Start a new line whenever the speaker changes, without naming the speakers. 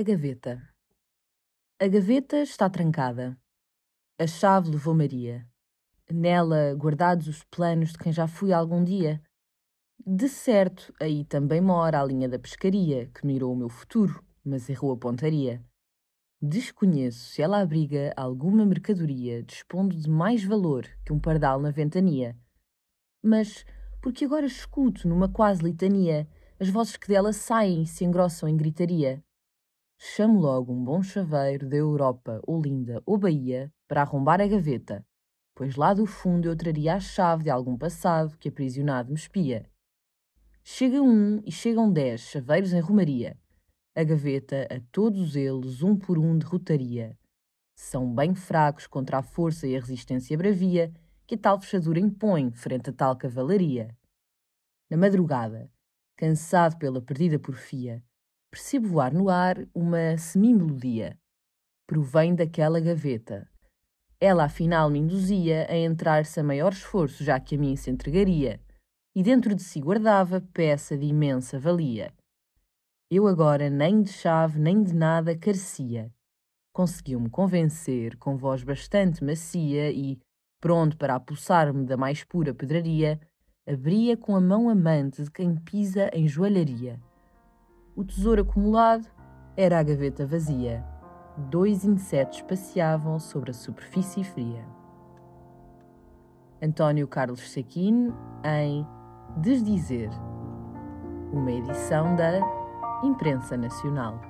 A gaveta. A gaveta está trancada. A chave levou Maria. Nela guardados os planos de quem já fui algum dia. De certo, aí também mora a linha da pescaria, que mirou o meu futuro, mas errou a pontaria. Desconheço se ela abriga alguma mercadoria dispondo de mais valor que um pardal na ventania. Mas, porque agora escuto numa quase litania as vozes que dela saem e se engrossam em gritaria. Chamo logo um bom chaveiro da Europa, Olinda ou Bahia para arrombar a gaveta, pois lá do fundo eu traria a chave de algum passado que aprisionado me espia. Chega um e chegam dez chaveiros em romaria. A gaveta a todos eles um por um derrotaria. São bem fracos contra a força e a resistência bravia que tal fechadura impõe frente a tal cavalaria. Na madrugada, cansado pela perdida porfia, percebo voar no ar uma semi-melodia. Provém daquela gaveta. Ela afinal me induzia a entrar-se a maior esforço, já que a mim se entregaria, e dentro de si guardava peça de imensa valia. Eu agora nem de chave nem de nada carecia. Conseguiu-me convencer com voz bastante macia e, pronto para apossar-me da mais pura pedraria, abria com a mão amante de quem pisa em joalharia. O tesouro acumulado era a gaveta vazia. Dois insetos passeavam sobre a superfície fria. António Carlos Sequin em Desdizer, uma edição da Imprensa Nacional.